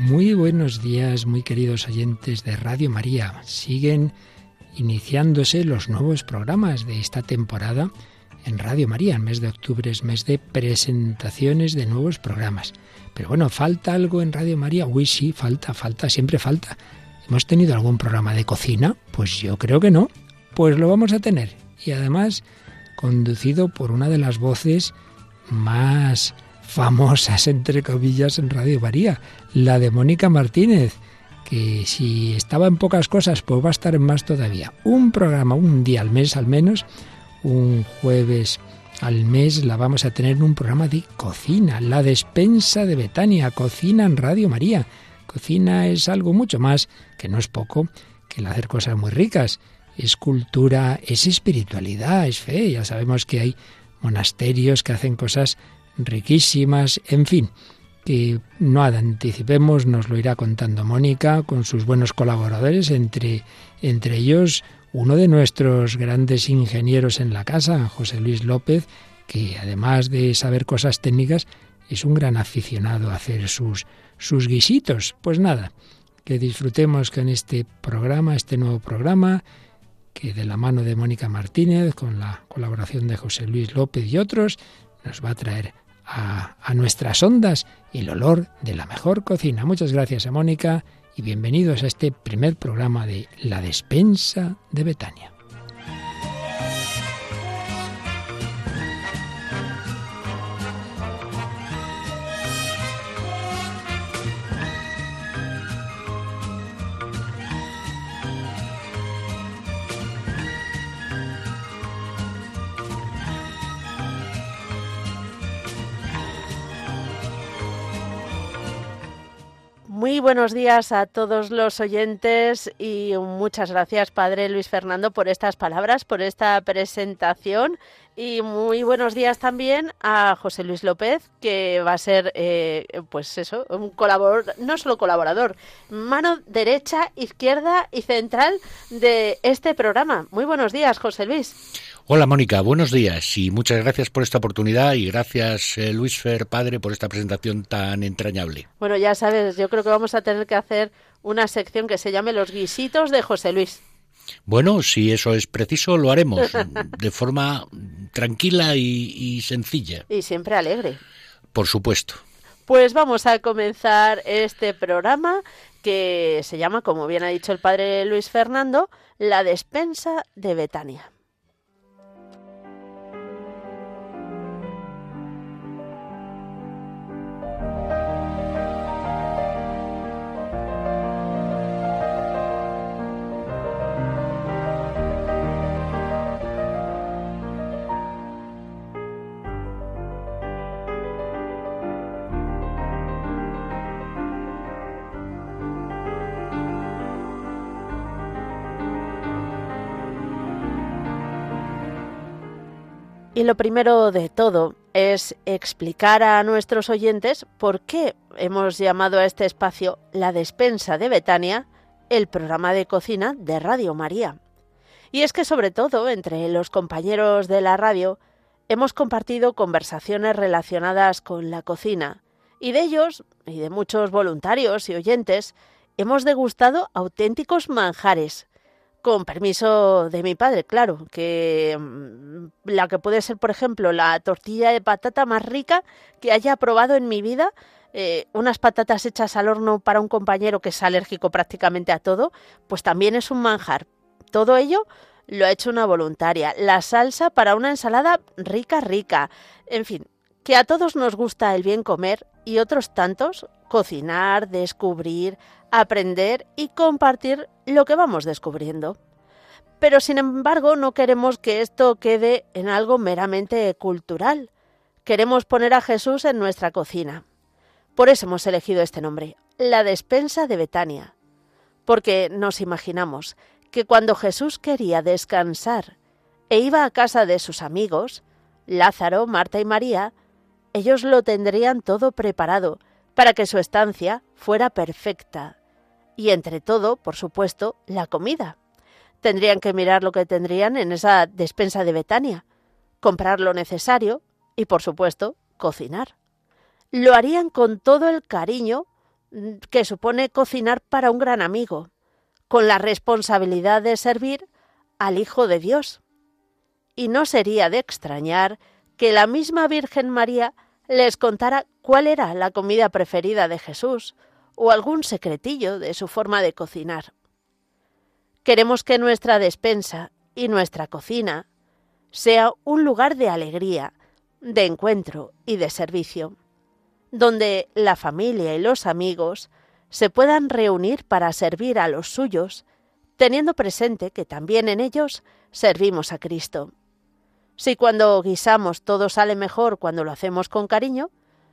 Muy buenos días, muy queridos oyentes de Radio María. Siguen iniciándose los nuevos programas de esta temporada en Radio María. El mes de octubre es mes de presentaciones de nuevos programas. Pero bueno, ¿falta algo en Radio María? Uy, sí, falta, falta, siempre falta. ¿Hemos tenido algún programa de cocina? Pues yo creo que no. Pues lo vamos a tener. Y además, conducido por una de las voces más famosas, entre comillas, en Radio María, la de Mónica Martínez, que si estaba en pocas cosas, pues va a estar en más todavía. Un programa, un día al mes al menos, un jueves al mes la vamos a tener en un programa de cocina, la despensa de Betania, cocina en Radio María. Cocina es algo mucho más, que no es poco, que el hacer cosas muy ricas. Es cultura, es espiritualidad, es fe. Ya sabemos que hay monasterios que hacen cosas riquísimas, en fin, que no anticipemos, nos lo irá contando Mónica con sus buenos colaboradores, entre, entre ellos uno de nuestros grandes ingenieros en la casa, José Luis López, que además de saber cosas técnicas, es un gran aficionado a hacer sus, sus guisitos. Pues nada, que disfrutemos con este programa, este nuevo programa, que de la mano de Mónica Martínez, con la colaboración de José Luis López y otros, nos va a traer a, nuestras ondas el olor de la mejor cocina. Muchas gracias a Mónica y bienvenidos a este primer programa de La despensa de Betania. Muy buenos días a todos los oyentes y muchas gracias, Padre Luis Fernando, por estas palabras, por esta presentación. Y muy buenos días también a José Luis López, que va a ser, eh, pues eso, un colaborador, no solo colaborador, mano derecha, izquierda y central de este programa. Muy buenos días, José Luis. Hola Mónica, buenos días y muchas gracias por esta oportunidad y gracias eh, Luis Fer, padre, por esta presentación tan entrañable. Bueno, ya sabes, yo creo que vamos a tener que hacer una sección que se llame Los guisitos de José Luis. Bueno, si eso es preciso, lo haremos de forma tranquila y, y sencilla. Y siempre alegre. Por supuesto. Pues vamos a comenzar este programa que se llama, como bien ha dicho el padre Luis Fernando, La despensa de Betania. Y lo primero de todo es explicar a nuestros oyentes por qué hemos llamado a este espacio La despensa de Betania, el programa de cocina de Radio María. Y es que sobre todo entre los compañeros de la radio hemos compartido conversaciones relacionadas con la cocina y de ellos y de muchos voluntarios y oyentes hemos degustado auténticos manjares con permiso de mi padre, claro, que mm, la que puede ser, por ejemplo, la tortilla de patata más rica que haya probado en mi vida, eh, unas patatas hechas al horno para un compañero que es alérgico prácticamente a todo, pues también es un manjar. Todo ello lo ha hecho una voluntaria. La salsa para una ensalada rica, rica. En fin, que a todos nos gusta el bien comer y otros tantos cocinar, descubrir, aprender y compartir lo que vamos descubriendo. Pero sin embargo no queremos que esto quede en algo meramente cultural. Queremos poner a Jesús en nuestra cocina. Por eso hemos elegido este nombre, la despensa de Betania. Porque nos imaginamos que cuando Jesús quería descansar e iba a casa de sus amigos, Lázaro, Marta y María, ellos lo tendrían todo preparado para que su estancia fuera perfecta. Y entre todo, por supuesto, la comida. Tendrían que mirar lo que tendrían en esa despensa de Betania, comprar lo necesario y, por supuesto, cocinar. Lo harían con todo el cariño que supone cocinar para un gran amigo, con la responsabilidad de servir al Hijo de Dios. Y no sería de extrañar que la misma Virgen María les contara cuál era la comida preferida de Jesús o algún secretillo de su forma de cocinar. Queremos que nuestra despensa y nuestra cocina sea un lugar de alegría, de encuentro y de servicio, donde la familia y los amigos se puedan reunir para servir a los suyos, teniendo presente que también en ellos servimos a Cristo. Si cuando guisamos todo sale mejor cuando lo hacemos con cariño,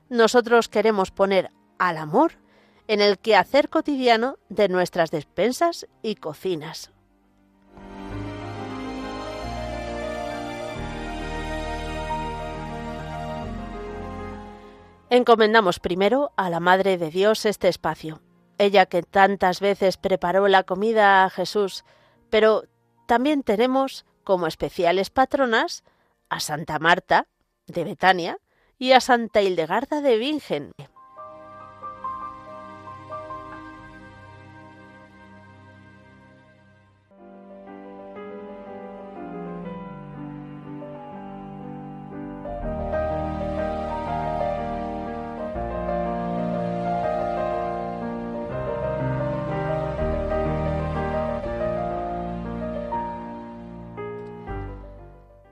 nosotros queremos poner al amor en el quehacer cotidiano de nuestras despensas y cocinas. Encomendamos primero a la Madre de Dios este espacio, ella que tantas veces preparó la comida a Jesús, pero también tenemos como especiales patronas a Santa Marta de Betania y a Santa Hildegarda de Bingen.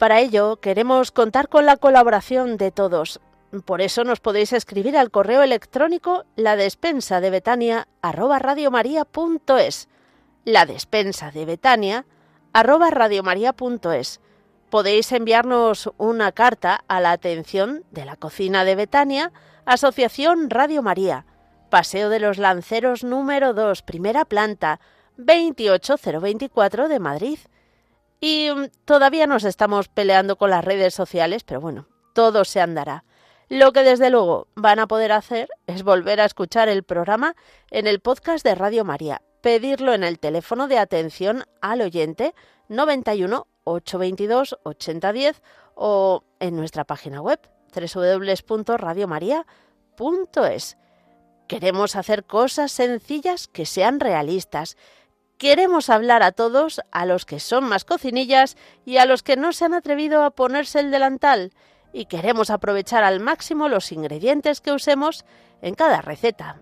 Para ello queremos contar con la colaboración de todos. Por eso nos podéis escribir al correo electrónico la despensa de Betania. La despensa de Betania. Podéis enviarnos una carta a la atención de la cocina de Betania, Asociación Radio María, Paseo de los Lanceros número 2, primera planta, 28024 de Madrid y mm, todavía nos estamos peleando con las redes sociales, pero bueno, todo se andará. Lo que desde luego van a poder hacer es volver a escuchar el programa en el podcast de Radio María, pedirlo en el teléfono de atención al oyente 91 822 8010 o en nuestra página web www.radiomaria.es. Queremos hacer cosas sencillas que sean realistas, Queremos hablar a todos, a los que son más cocinillas y a los que no se han atrevido a ponerse el delantal, y queremos aprovechar al máximo los ingredientes que usemos en cada receta.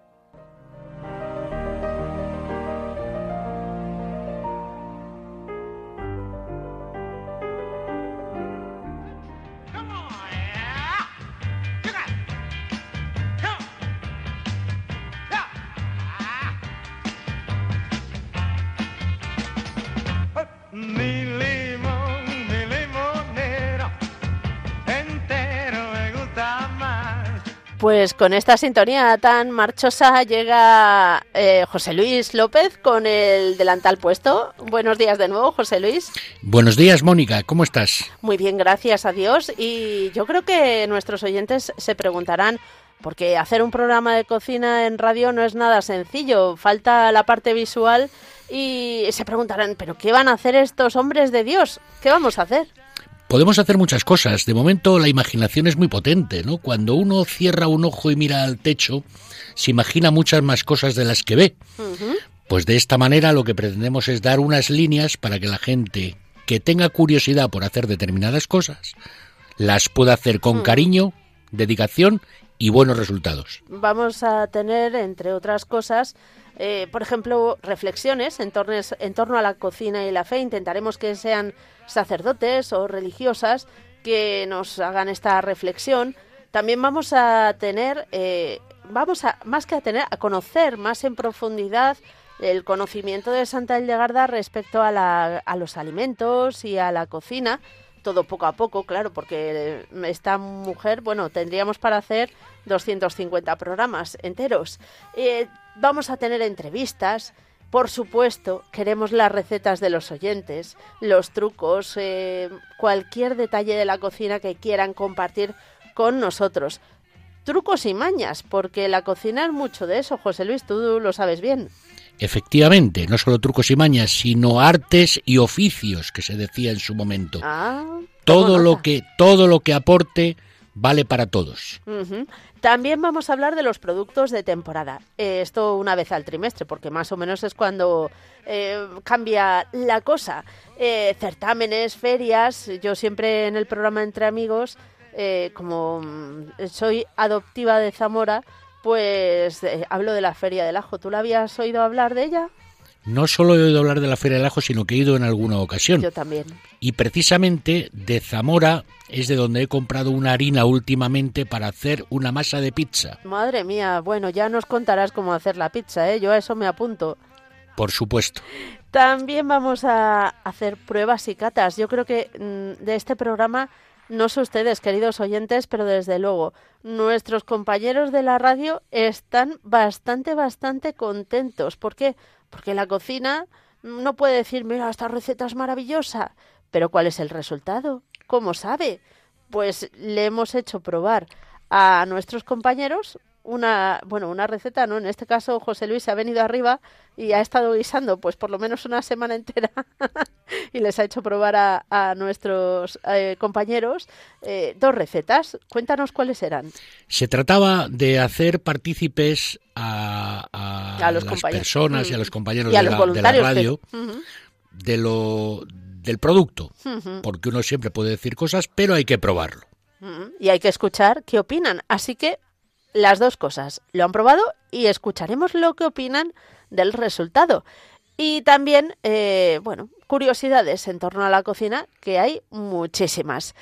Pues con esta sintonía tan marchosa llega eh, José Luis López con el delantal puesto. Buenos días de nuevo, José Luis. Buenos días, Mónica. ¿Cómo estás? Muy bien, gracias a Dios. Y yo creo que nuestros oyentes se preguntarán, porque hacer un programa de cocina en radio no es nada sencillo, falta la parte visual y se preguntarán, ¿pero qué van a hacer estos hombres de Dios? ¿Qué vamos a hacer? Podemos hacer muchas cosas. De momento la imaginación es muy potente, ¿no? Cuando uno cierra un ojo y mira al techo, se imagina muchas más cosas de las que ve. Pues de esta manera lo que pretendemos es dar unas líneas para que la gente que tenga curiosidad por hacer determinadas cosas las pueda hacer con mm. cariño, dedicación y buenos resultados. Vamos a tener, entre otras cosas, eh, por ejemplo, reflexiones en torno, en torno a la cocina y la fe. Intentaremos que sean sacerdotes o religiosas que nos hagan esta reflexión. También vamos a tener, eh, vamos a, más que a tener, a conocer más en profundidad el conocimiento de Santa Hildegarda respecto a, la, a los alimentos y a la cocina todo poco a poco, claro, porque esta mujer, bueno, tendríamos para hacer 250 programas enteros. Eh, vamos a tener entrevistas, por supuesto, queremos las recetas de los oyentes, los trucos, eh, cualquier detalle de la cocina que quieran compartir con nosotros. Trucos y mañas, porque la cocina es mucho de eso, José Luis, tú lo sabes bien. Efectivamente, no solo trucos y mañas, sino artes y oficios que se decía en su momento. Ah, todo lo que todo lo que aporte vale para todos. También vamos a hablar de los productos de temporada. Eh, esto una vez al trimestre, porque más o menos es cuando eh, cambia la cosa. Eh, certámenes, ferias. Yo siempre en el programa Entre Amigos, como mm, soy adoptiva de Zamora, pues hablo de la Feria del Ajo. ¿Tú la habías oído hablar de ella? No solo he oído hablar de la Feria del Ajo, sino que he ido en alguna ocasión. Yo también. Y precisamente de Zamora es de donde he comprado una harina últimamente para hacer una masa de pizza. Madre mía, bueno, ya nos contarás cómo hacer la pizza, ¿eh? Yo a eso me apunto. Por supuesto. También vamos a hacer pruebas y catas. Yo creo que mm, de este programa, no sé ustedes, queridos oyentes, pero desde luego, nuestros compañeros de la radio están bastante, bastante contentos. ¿Por qué? Porque la cocina no puede decir, mira, esta receta es maravillosa, pero ¿cuál es el resultado? ¿Cómo sabe? Pues le hemos hecho probar a nuestros compañeros una, bueno, una receta, ¿no? En este caso José Luis ha venido arriba y ha estado guisando pues por lo menos una semana entera y les ha hecho probar a, nuestros eh, compañeros eh, dos recetas. Cuéntanos cuáles eran. Se trataba de hacer partícipes a, las personas y a los mm. compañeros de, la, radio de lo del producto, porque uno siempre puede decir cosas, pero hay que probarlo. Y hay que escuchar qué opinan. Así que las dos cosas. Lo han probado y escucharemos lo que opinan del resultado. Y también, eh, bueno, curiosidades en torno a la cocina, que hay muchísimas.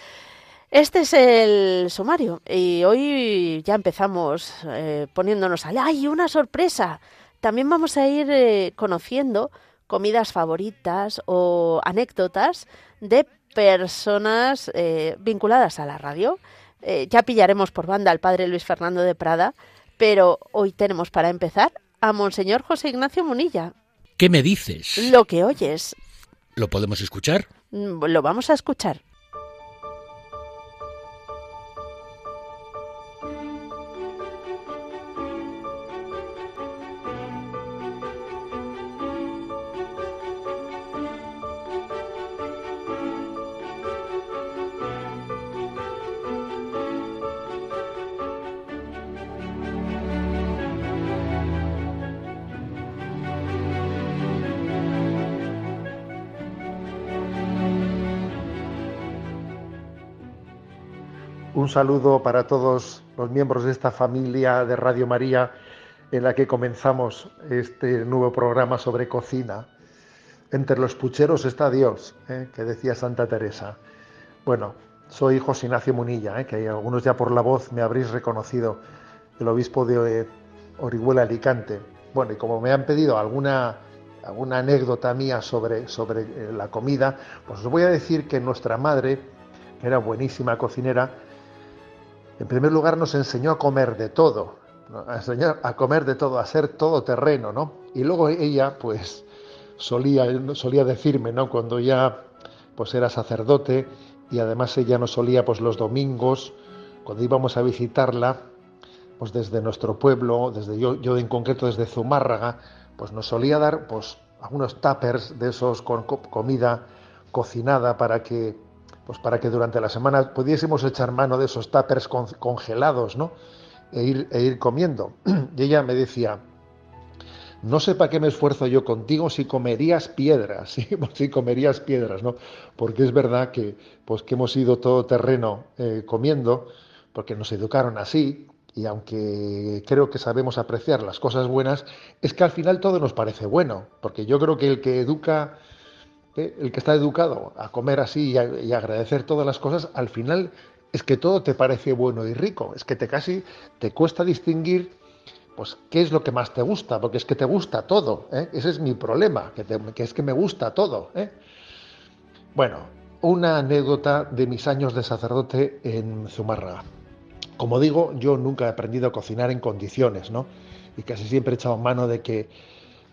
Este es el sumario y hoy ya empezamos eh, poniéndonos al... ¡Ay, una sorpresa! También vamos a ir eh, conociendo comidas favoritas o anécdotas de personas vinculadas a la radio. Eh, ya pillaremos por banda al padre Luis Fernando de Prada, pero hoy tenemos para empezar a Monseñor José Ignacio Munilla. ¿Qué me dices? Lo que oyes. ¿Lo podemos escuchar? Mm, lo vamos a escuchar. Un saludo para todos los miembros de esta familia de Radio María en la que comenzamos este nuevo programa sobre cocina. Entre los pucheros está Dios, ¿eh? que decía Santa Teresa. Bueno, soy José Ignacio Munilla, ¿eh? que algunos ya por la voz me habréis reconocido, el obispo de Orihuela Alicante. Bueno, y como me han pedido alguna, alguna anécdota mía sobre, sobre eh, la comida, pues os voy a decir que nuestra madre, que era buenísima cocinera, en primer lugar nos enseñó a comer de todo, a enseñar a comer de todo, a ser todo terreno, ¿no? Y luego ella, pues, solía, solía decirme, ¿no? Cuando ya, pues, era sacerdote y además ella nos solía, pues, los domingos, cuando íbamos a visitarla, pues, desde nuestro pueblo, desde yo, yo en concreto desde Zumárraga, pues, nos solía dar, pues, algunos tuppers de esos con comida cocinada para que pues para que durante la semana pudiésemos echar mano de esos tuppers congelados, ¿no? E ir, e comiendo. Y ella me decía, no sé para qué me esfuerzo yo contigo si comerías piedras, si comerías piedras, ¿no? Porque es verdad que, pues, que hemos ido todo terreno eh, comiendo, porque nos educaron así, y aunque creo que sabemos apreciar las cosas buenas, es que al final todo nos parece bueno, porque yo creo que el que educa el que está educado a comer así y, agradecer todas las cosas, al final es que todo te parece bueno y rico, es que te casi te cuesta distinguir pues qué es lo que más te gusta, porque es que te gusta todo, ¿eh? ese es mi problema, que, es que me gusta todo. ¿eh? Bueno, una anécdota de mis años de sacerdote en Zumárraga. Como digo, yo nunca he aprendido a cocinar en condiciones, ¿no? Y casi siempre he echado mano de que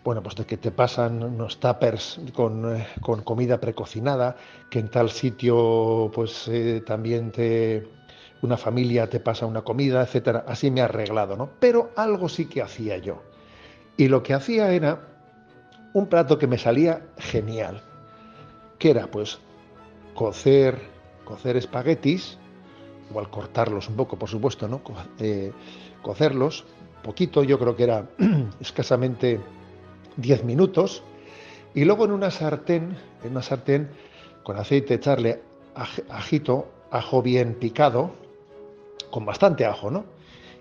bueno, pues de que te pasan unos tuppers con, eh, con comida precocinada, que en tal sitio pues eh, también te una familia te pasa una comida, etcétera. Así me ha arreglado, ¿no? Pero algo sí que hacía yo. Y lo que hacía era un plato que me salía genial, que era pues cocer, cocer espaguetis igual cortarlos un poco, por supuesto, ¿no? Eh, cocerlos, poquito, yo creo que era escasamente 10 minutos, y luego en una sartén, en una sartén con aceite echarle ajito, ajo bien picado, con bastante ajo, ¿no?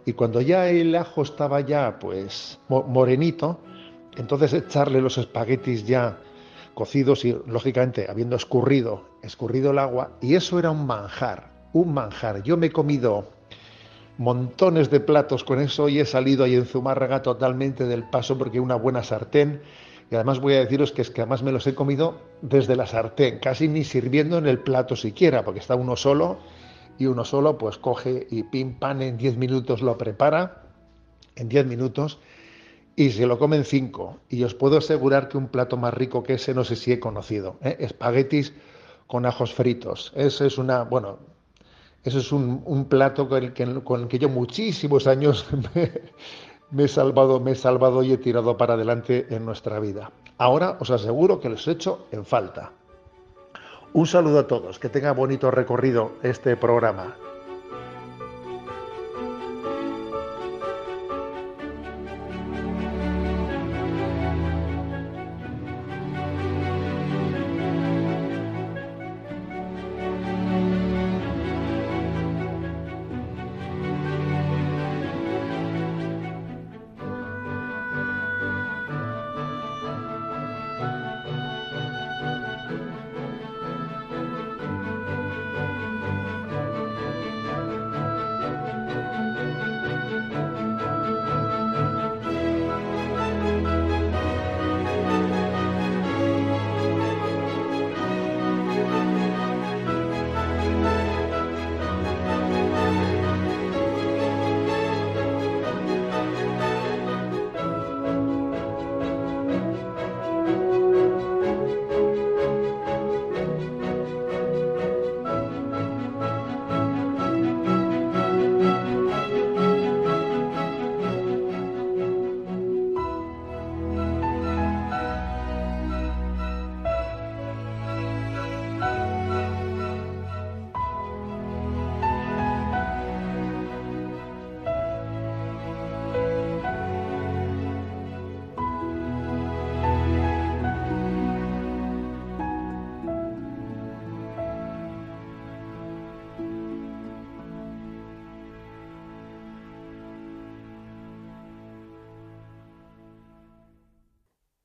Y cuando ya el ajo estaba ya pues morenito, entonces echarle los espaguetis ya cocidos y lógicamente habiendo escurrido, escurrido el agua, y eso era un manjar, un manjar. Yo me he comido montones de platos con eso y he salido ahí en Zumárraga totalmente del paso porque una buena sartén y además voy a deciros que es que además me los he comido desde la sartén, casi ni sirviendo en el plato siquiera, porque está uno solo y uno solo pues coge y pim pam en 10 minutos lo prepara, en 10 minutos, y se lo comen 5. Y os puedo asegurar que un plato más rico que ese no sé si he conocido. ¿eh? Espaguetis con ajos fritos. Eso es una, bueno, eso es un, plato con el, que, con el que yo muchísimos años me, me he salvado, me he salvado y he tirado para adelante en nuestra vida. Ahora os aseguro que los he hecho en falta. Un saludo a todos, que tenga bonito recorrido este programa.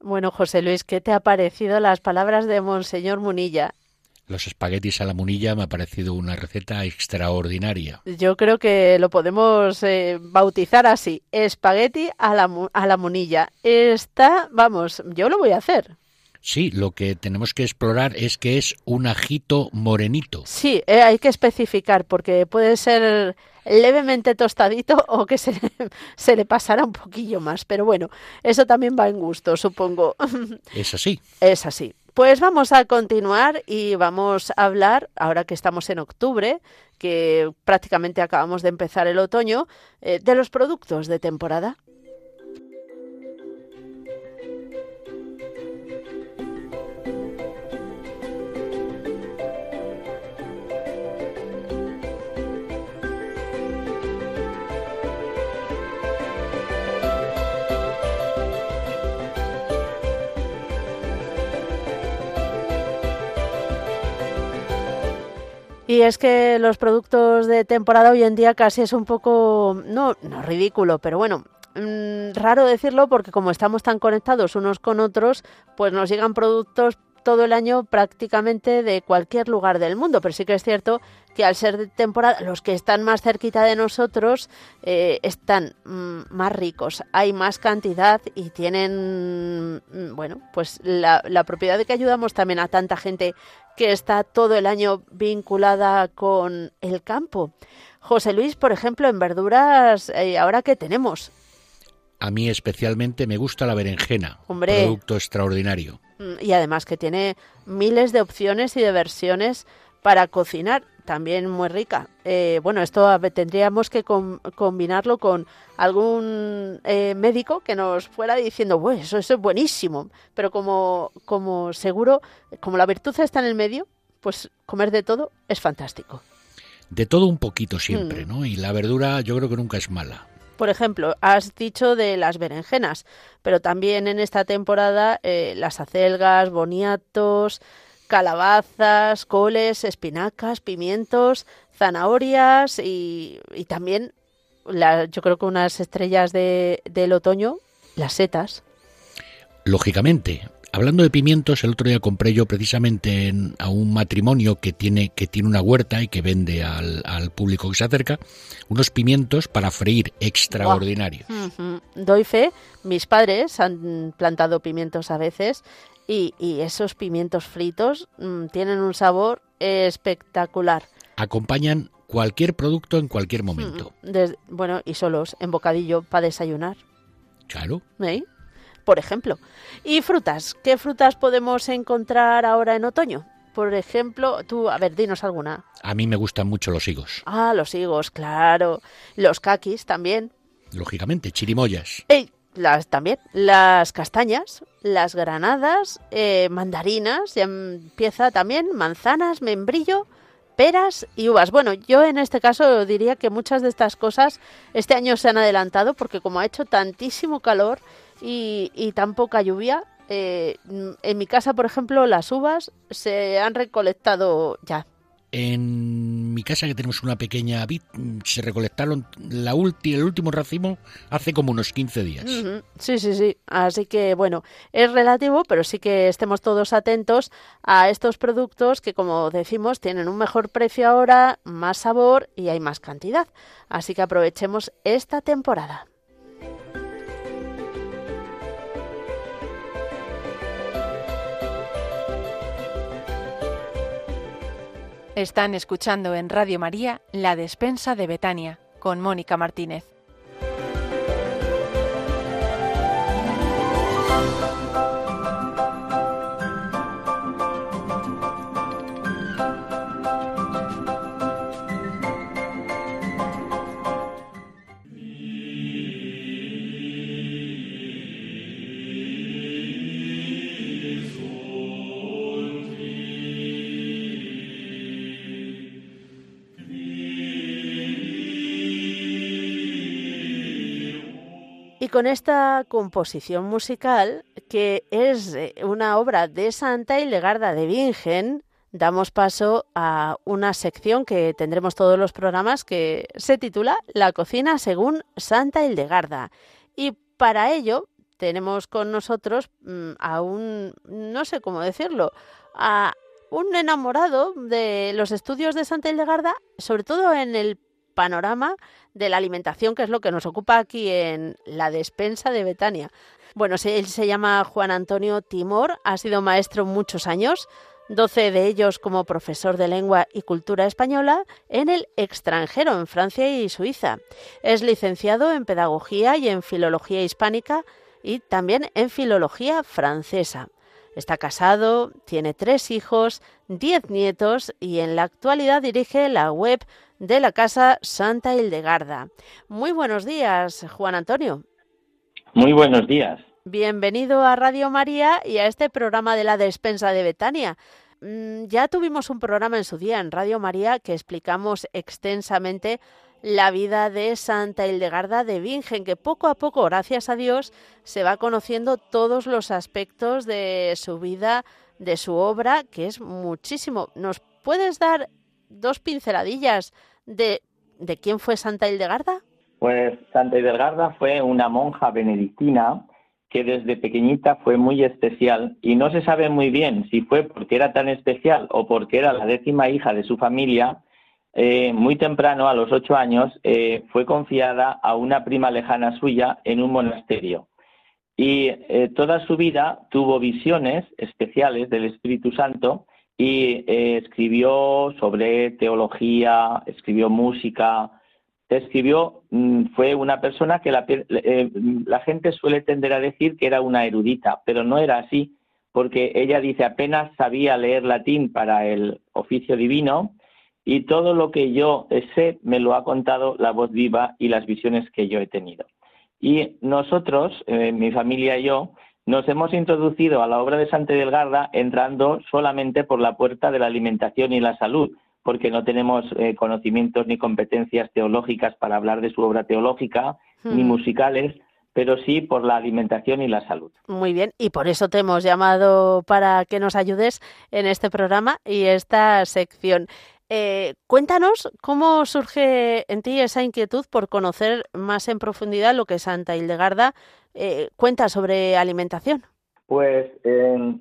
Bueno, José Luis, ¿qué te ha parecido las palabras de Monseñor Munilla? Los espaguetis a la munilla me ha parecido una receta extraordinaria. Yo creo que lo podemos eh, bautizar así, espagueti a la, a la munilla. Está, vamos, yo lo voy a hacer. Sí, lo que tenemos que explorar es que es un ajito morenito. Sí, eh, hay que especificar porque puede ser levemente tostadito o que se, se le pasara un poquillo más. Pero bueno, eso también va en gusto, supongo. Es así. Es así. Pues vamos a continuar y vamos a hablar, ahora que estamos en octubre, que prácticamente acabamos de empezar el otoño, eh, de los productos de temporada. Y es que los productos de temporada hoy en día casi es un poco, no, no ridículo, pero bueno, mm, raro decirlo porque como estamos tan conectados unos con otros, pues nos llegan productos todo el año prácticamente de cualquier lugar del mundo, pero sí que es cierto que al ser de temporada, los que están más cerquita de nosotros eh, están mm, más ricos, hay más cantidad y tienen, mm, bueno, pues la, la, propiedad de que ayudamos también a tanta gente que está todo el año vinculada con el campo. José Luis, por ejemplo, en verduras, eh, ¿ahora qué tenemos? A mí especialmente me gusta la berenjena, Hombre. producto extraordinario. Mm, y además que tiene miles de opciones y de versiones para cocinar, también muy rica. Eh, bueno, esto tendríamos que combinarlo con algún eh, médico que nos fuera diciendo, bueno, eso, eso, es buenísimo, pero como, como seguro, como la virtud está en el medio, pues comer de todo es fantástico. de todo un poquito siempre, mm. ¿no? Y la verdura yo creo que nunca es mala. Por ejemplo, has dicho de las berenjenas, pero también en esta temporada eh, las acelgas, boniatos, calabazas, coles, espinacas, pimientos, zanahorias y, también yo creo que unas estrellas de, del otoño, las setas. Lógicamente, Hablando de pimientos, el otro día compré yo precisamente a un matrimonio que tiene, que tiene una huerta y que vende al, público que se acerca unos pimientos para freír extraordinarios. Doy fe, mis padres han plantado pimientos a veces y, esos pimientos fritos mm, tienen un sabor espectacular. Acompañan cualquier producto en cualquier momento. bueno, y solos, en bocadillo, para desayunar. Claro. ¿Eh? Por ejemplo. ¿Y frutas? ¿Qué frutas podemos encontrar ahora en otoño? Por ejemplo, tú, a ver, dinos alguna. A mí me gustan mucho los higos. Ah, los higos, claro. Los caquis también. Lógicamente, chirimoyas. Las también. Las castañas, las granadas, eh, mandarinas, ya empieza también, manzanas, membrillo, peras y uvas. Bueno, yo en este caso diría que muchas de estas cosas este año se han adelantado porque como ha hecho tantísimo calor y, tan poca lluvia, eh, en mi casa, por ejemplo, las uvas se han recolectado ya. En mi casa, que tenemos una pequeña vid, se recolectaron la el último racimo hace como unos 15 días. Sí, sí, sí. Así que, bueno, es relativo, pero sí que estemos todos atentos a estos productos que, como decimos, tienen un mejor precio ahora, más sabor y hay más cantidad. Así que aprovechemos esta temporada. Están escuchando en Radio María La Despensa de Betania con Mónica Martínez. Con esta composición musical, que es eh, una obra de Santa Hildegarda de Bingen, damos paso a una sección que tendremos todos los programas que se titula La cocina según Santa Hildegarda. Y para ello tenemos con nosotros mm, a un, no sé cómo decirlo, a un enamorado de los estudios de Santa Hildegarda, sobre todo en el panorama de la alimentación, que es lo que nos ocupa aquí en la despensa de Betania. Bueno, él se llama Juan Antonio Timor, ha sido maestro muchos años, 12 de ellos como profesor de lengua y cultura española en el extranjero, en Francia y Suiza. Es licenciado en pedagogía y en filología hispánica y también en filología francesa. Está casado, tiene tres hijos, diez nietos y en la actualidad dirige la web de la Casa Santa Hildegarda. Muy buenos días, Juan Antonio. Muy buenos días. Bienvenido a Radio María y a este programa de la despensa de Betania. Mm, ya tuvimos un programa en su día en Radio María que explicamos extensamente la vida de Santa Hildegarda de Bingen, que poco a poco, gracias a Dios, se va conociendo todos los aspectos de su vida, de su obra, que es muchísimo. ¿Nos puedes dar dos pinceladillas de, de quién fue Santa Hildegarda? Pues Santa Hildegarda fue una monja benedictina que desde pequeñita fue muy especial y no se sabe muy bien si fue porque era tan especial o porque era la décima hija de su familia. Eh, muy temprano, a los ocho años, eh, fue confiada a una prima lejana suya en un monasterio. Y eh, toda su vida tuvo visiones especiales del Espíritu Santo y eh, escribió sobre teología, escribió música, escribió, mm, fue una persona que eh, la, gente suele tender a decir que era una erudita, pero no era así, porque ella dice apenas sabía leer latín para el oficio divino y todo lo que yo sé me lo ha contado la voz viva y las visiones que yo he tenido. Y nosotros, eh, mi familia y yo, nos hemos introducido a la obra de Santa Delgarda entrando solamente por la puerta de la alimentación y la salud, porque no tenemos eh, conocimientos ni competencias teológicas para hablar de su obra teológica, ni musicales, pero sí por la alimentación y la salud. Muy bien, y por eso te hemos llamado para que nos ayudes en este programa y esta sección. Eh, cuéntanos cómo surge en ti esa inquietud por conocer más en profundidad lo que Santa Hildegarda eh, cuenta sobre alimentación. Pues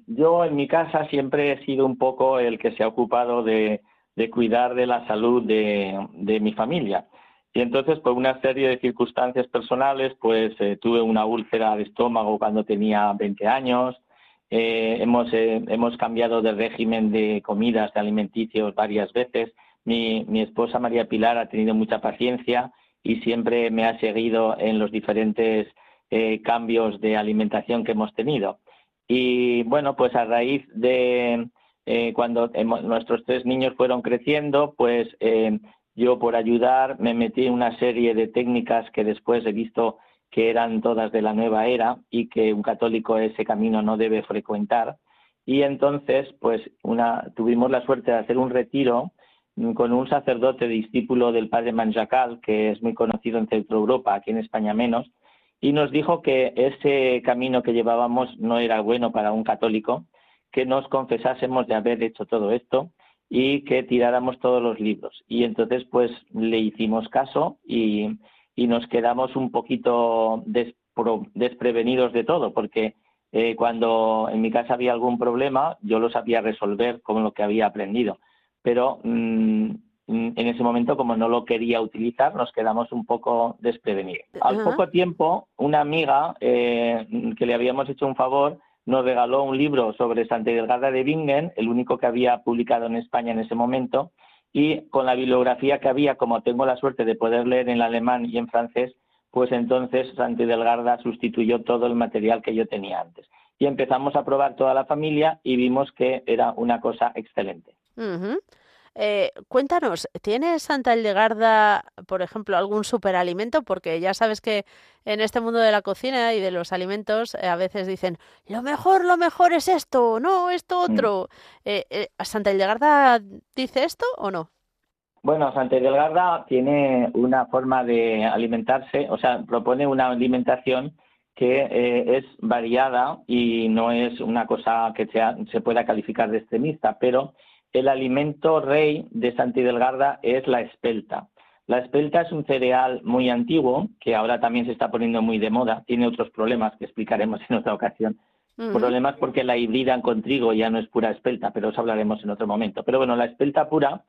yo en mi casa siempre he sido un poco el que se ha ocupado de, cuidar de la salud de mi familia. Y entonces, por una serie de circunstancias personales, pues eh, tuve una úlcera de estómago cuando tenía 20 años. Eh, hemos, eh, hemos cambiado de régimen de comidas, de alimenticios varias veces. Mi, mi esposa María Pilar ha tenido mucha paciencia y siempre me ha seguido en los diferentes cambios de alimentación que hemos tenido. Y bueno, pues a raíz de cuando nuestros tres niños fueron creciendo, pues yo por ayudar me metí en una serie de técnicas que después he visto que eran todas de la nueva era y que un católico ese camino no debe frecuentar. Y entonces, pues, una, tuvimos la suerte de hacer un retiro con un sacerdote discípulo del padre Manjacal, que es muy conocido en Centro Europa, aquí en España menos, y nos dijo que ese camino que llevábamos no era bueno para un católico, que nos confesásemos de haber hecho todo esto y que tiráramos todos los libros. Y entonces, pues le hicimos caso y, nos quedamos un poquito desprevenidos de todo, porque eh, cuando en mi casa había algún problema, yo lo sabía resolver con lo que había aprendido. Pero mm, en ese momento, como no lo quería utilizar, nos quedamos un poco desprevenidos. Al poco tiempo, una amiga eh, que le habíamos hecho un favor, nos regaló un libro sobre Santa Delgada de Bingen, el único que había publicado en España en ese momento, y con la bibliografía que había, como tengo la suerte de poder leer en alemán y en francés, pues entonces Santa Delgada sustituyó todo el material que yo tenía antes. Y empezamos a probar toda la familia y vimos que era una cosa excelente. Eh, cuéntanos, ¿tiene Santa Hildegarda, por ejemplo, algún superalimento? Porque ya sabes que en este mundo de la cocina y de los alimentos eh, a veces dicen, lo mejor, lo mejor es esto, no, esto mm. otro. Eh, eh, ¿Santa Hildegarda dice esto o no? Bueno, Santa Hildegarda tiene una forma de alimentarse, o sea, propone una alimentación que es variada y no es una cosa que sea, se pueda calificar de extremista, pero el alimento rey de Santidelgarda es la espelta. La espelta es un cereal muy antiguo que ahora también se está poniendo muy de moda. Tiene otros problemas que explicaremos en otra ocasión. Problemas porque la hibridan con trigo ya no es pura espelta, pero eso hablaremos en otro momento. Pero bueno, la espelta pura,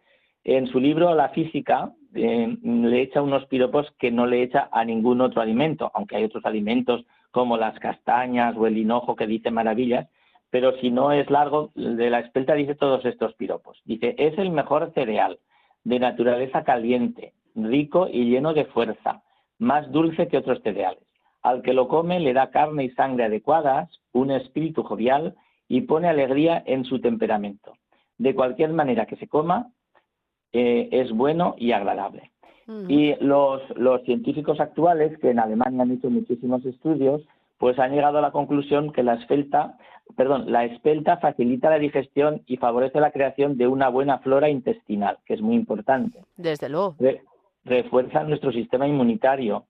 en su libro La física, eh, le echa unos piropos que no le echa a ningún otro alimento, aunque hay otros alimentos como las castañas o el hinojo que dice maravillas, pero si no es largo, de la espelta dice todos estos piropos. Dice, es el mejor cereal, de naturaleza caliente, rico y lleno de fuerza, más dulce que otros cereales. Al que lo come le da carne y sangre adecuadas, un espíritu jovial y pone alegría en su temperamento. De cualquier manera que se coma, eh, es bueno y agradable. Y los, los científicos actuales, que en Alemania han hecho muchísimos estudios, pues han llegado a la conclusión que la espelta, perdón, la espelta facilita la digestión y favorece la creación de una buena flora intestinal, que es muy importante. Desde luego. refuerza nuestro sistema inmunitario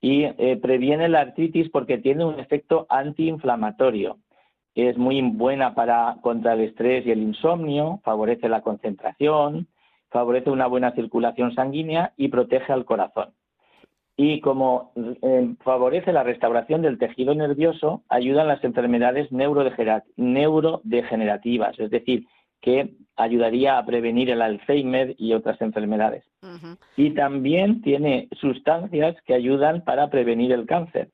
y eh, previene la artritis porque tiene un efecto antiinflamatorio. Es muy buena para contra el estrés y el insomnio, favorece la concentración, favorece una buena circulación sanguínea y protege al corazón y como eh, favorece la restauración del tejido nervioso, ayudan las enfermedades neurodegenerativas, es decir, que ayudaría a prevenir el Alzheimer y otras enfermedades. Y también tiene sustancias que ayudan para prevenir el cáncer.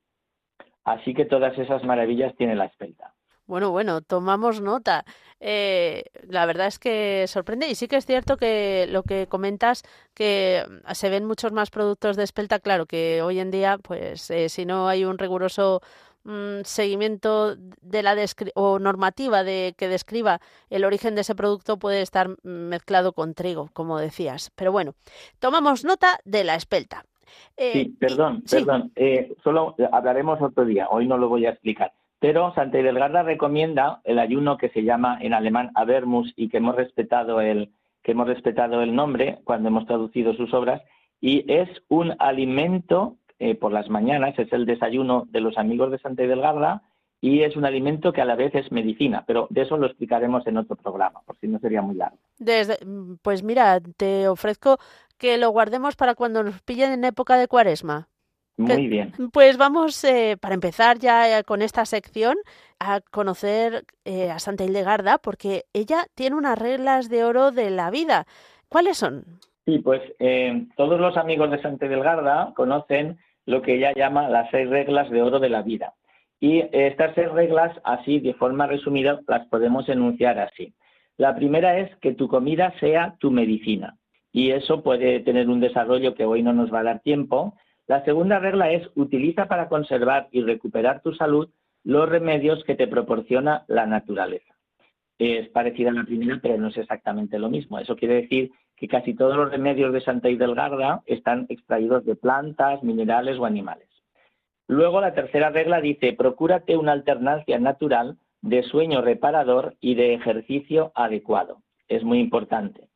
Así que todas esas maravillas tiene la espelta. Bueno, bueno, tomamos nota. Eh, la verdad es que sorprende y sí que es cierto que lo que comentas que se ven muchos más productos de espelta, claro que hoy en día, pues eh, si no hay un riguroso mm, seguimiento de la o normativa de que describa el origen de ese producto puede estar mezclado con trigo, como decías. Pero bueno, tomamos nota de la espelta. Eh, sí, perdón, perdón. solo hablaremos otro día. Hoy no lo voy a explicar. Pero Santa Delgarda recomienda el ayuno que se llama en alemán Avermus y que hemos respetado el, que hemos respetado el nombre cuando hemos traducido sus obras, y es un alimento eh, por las mañanas, es el desayuno de los amigos de Santa Idelgarda, y es un alimento que a la vez es medicina, pero de eso lo explicaremos en otro programa, por si no sería muy largo. Pues mira, te ofrezco que lo guardemos para cuando nos pillen en época de cuaresma. Muy bien. Pues vamos, eh, para empezar ya eh, con esta sección, a conocer eh, a Santa Hildegarda, porque ella tiene unas reglas de oro de la vida. ¿Cuáles son? Sí, pues todos los amigos de Santa Hildegarda conocen lo que ella llama las seis reglas de oro de la vida. Y estas seis reglas, así de forma resumida, las podemos enunciar así. La primera es que tu comida sea tu medicina. Y eso puede tener un desarrollo que hoy no nos va a dar tiempo, la segunda regla es utiliza para conservar y recuperar tu salud los remedios que te proporciona la naturaleza. Es parecida a la primera, pero no es exactamente lo mismo. Eso quiere decir que casi todos los remedios de Santa Hidelgarda están extraídos de plantas, minerales o animales. Luego la tercera regla dice, procúrate una alternancia natural de sueño reparador y de ejercicio adecuado. Es muy importante.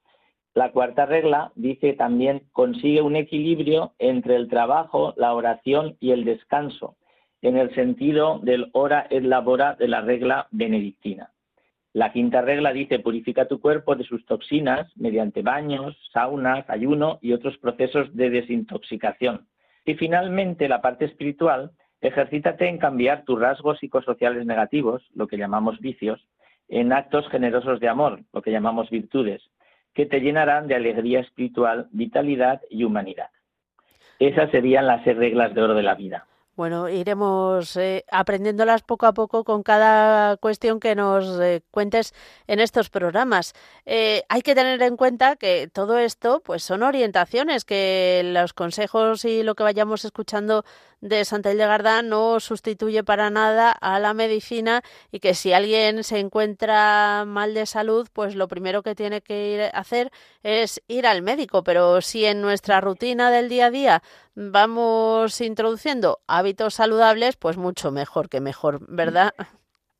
La cuarta regla dice también consigue un equilibrio entre el trabajo, la oración y el descanso, en el sentido del hora et labora de la regla benedictina. La quinta regla dice purifica tu cuerpo de sus toxinas mediante baños, saunas, ayuno y otros procesos de desintoxicación. Y finalmente la parte espiritual, ejercítate en cambiar tus rasgos psicosociales negativos, lo que llamamos vicios, en actos generosos de amor, lo que llamamos virtudes, que te llenarán de alegría espiritual, vitalidad y humanidad. Esas serían las reglas de oro de la vida. Bueno, iremos eh, aprendiéndolas poco a poco con cada cuestión que nos eh, cuentes en estos programas. Eh, hay que tener en cuenta que todo esto, pues, son orientaciones, que los consejos y lo que vayamos escuchando de Santa Hildegarda no sustituye para nada a la medicina y que si alguien se encuentra mal de salud, pues lo primero que tiene que ir a hacer es ir al médico. Pero si en nuestra rutina del día a día vamos introduciendo hábitos saludables, pues mucho mejor que mejor, ¿verdad?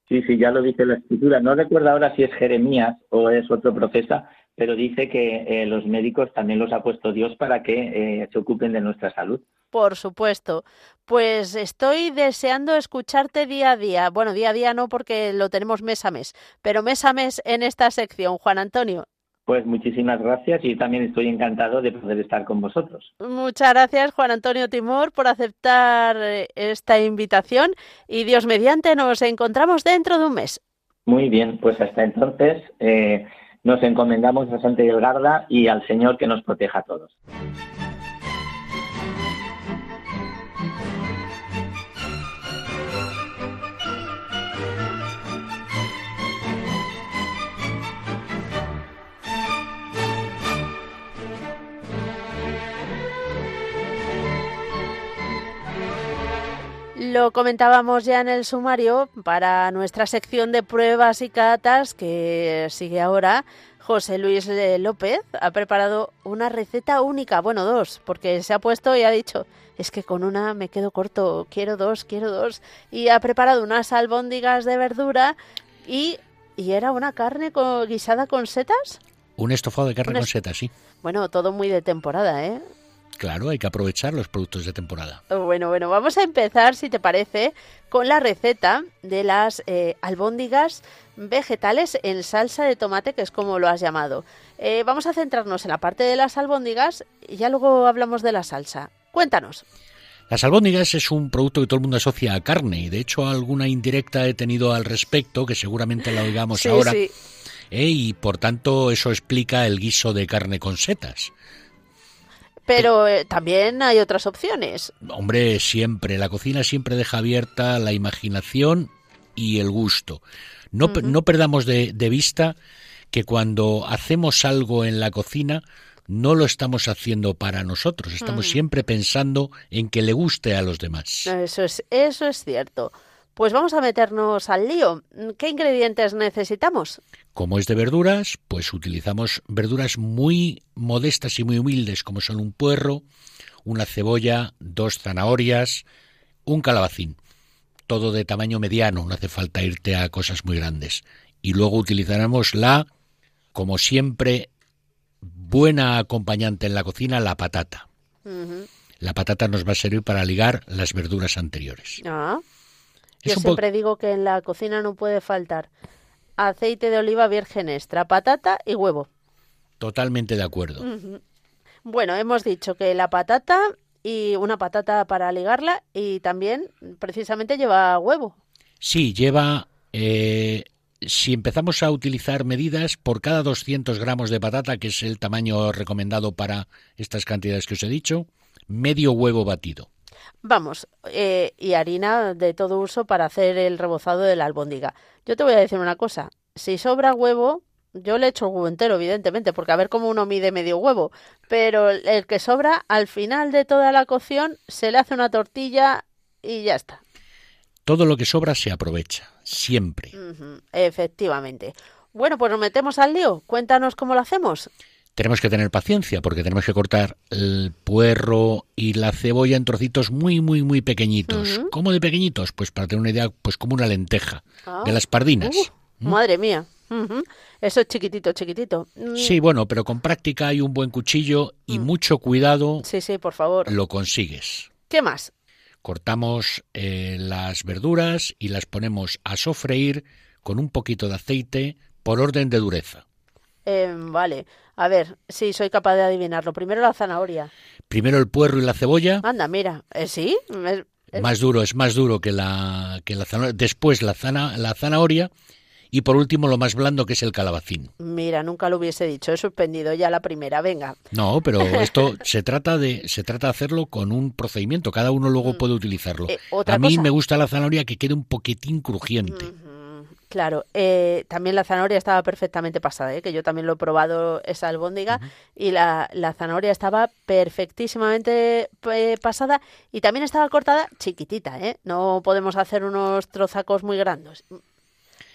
Sí, sí, ya lo dice la escritura. No recuerdo ahora si es Jeremías o es otro profeta, pero dice que eh, los médicos también los ha puesto Dios para que eh, se ocupen de nuestra salud. Por supuesto. Pues estoy deseando escucharte día a día. Bueno, día a día no porque lo tenemos mes a mes, pero mes a mes en esta sección, Juan Antonio. Pues muchísimas gracias y también estoy encantado de poder estar con vosotros. Muchas gracias, Juan Antonio Timor, por aceptar eh, esta invitación y Dios mediante nos encontramos dentro de un mes. Muy bien, pues hasta entonces eh, nos encomendamos a Santa Delgarda y al Señor que nos proteja a todos. Lo comentábamos ya en el sumario para nuestra sección de pruebas y catas que sigue ahora. José Luis López ha preparado una receta única, bueno, dos, porque se ha puesto y ha dicho, es que con una me quedo corto, quiero dos, quiero dos. Y ha preparado unas albóndigas de verdura y, y era una carne guisada con setas. Un estofado de carne con setas, sí. Bueno, todo muy de temporada, ¿eh? Claro, hay que aprovechar los productos de temporada. Bueno, bueno, vamos a empezar, si te parece, con la receta de las eh, albóndigas vegetales en salsa de tomate, que es como lo has llamado. Eh, vamos a centrarnos en la parte de las albóndigas y ya luego hablamos de la salsa. Cuéntanos. Las albóndigas es un producto que todo el mundo asocia a carne y de hecho alguna indirecta he tenido al respecto que seguramente la oigamos ahora. Sí. Eh, y por tanto eso explica el guiso de carne con setas. Pero eh, también hay otras opciones. Hombre, siempre. La cocina siempre deja abierta la imaginación y el gusto. No, no perdamos de, vista que cuando hacemos algo en la cocina, no lo estamos haciendo para nosotros, estamos siempre pensando en que le guste a los demás. Eso es, eso es cierto. Pues vamos a meternos al lío. ¿Qué ingredientes necesitamos? Como es de verduras, pues utilizamos verduras muy modestas y muy humildes, como son un puerro, una cebolla, dos zanahorias, un calabacín. Todo de tamaño mediano, no hace falta irte a cosas muy grandes. Y luego utilizaremos la, como siempre, buena acompañante en la cocina la patata. La patata nos va a servir para ligar las verduras anteriores. Ah. Yo siempre digo que en la cocina no puede faltar aceite de oliva virgen extra, patata y huevo. Totalmente de acuerdo. Bueno, hemos dicho que la patata y una patata para ligarla y también precisamente lleva huevo. Sí, lleva... Eh, si empezamos a utilizar medidas por cada 200 gramos de patata, que es el tamaño recomendado para estas cantidades que os he dicho, medio huevo batido. Vamos, eh, y harina de todo uso para hacer el rebozado de la albóndiga. Yo te voy a decir una cosa, si sobra huevo, yo le echo el huevo entero, evidentemente, porque a ver cómo uno mide medio huevo, pero el que sobra, al final de toda la cocción, se le hace una tortilla y ya está. Todo lo que sobra se aprovecha, siempre. Efectivamente. Bueno, pues nos metemos al lío. Cuéntanos cómo lo hacemos tenemos que tener paciencia porque tenemos que cortar el puerro y la cebolla en trocitos muy, muy, muy pequeñitos. ¿Cómo de pequeñitos? Pues para tener una idea, pues como una lenteja de las pardinas. Uh, madre mía. Eso es chiquitito, chiquitito. Mm. Sí, bueno, pero con práctica hay un buen cuchillo y mm. mucho cuidado. Sí, sí, por favor. Lo consigues. ¿Qué más? Cortamos eh, las verduras y las ponemos a sofreír con un poquito de aceite por orden de dureza. Eh, vale. A ver, sí, soy capaz de adivinarlo. Primero la zanahoria. Primero el puerro y la cebolla. Anda, mira, ¿eh, sí. Más duro, es más duro que la, que la zanahoria. Después la, la zanahoria y por último lo más blando que es el calabacín. Mira, nunca lo hubiese dicho, he suspendido ya la primera, venga. No, pero esto se trata de se trata de hacerlo con un procedimiento, cada uno luego mm. puede utilizarlo. Eh, a mí me gusta la zanahoria que quede un poquitín crujiente. Claro, eh, también la zanahoria estaba perfectamente pasada, ¿eh? que yo también lo he probado esa albóndiga y la, la, zanahoria estaba perfectísimamente eh, pasada y también estaba cortada chiquitita, ¿eh? no podemos hacer unos trozacos muy grandes.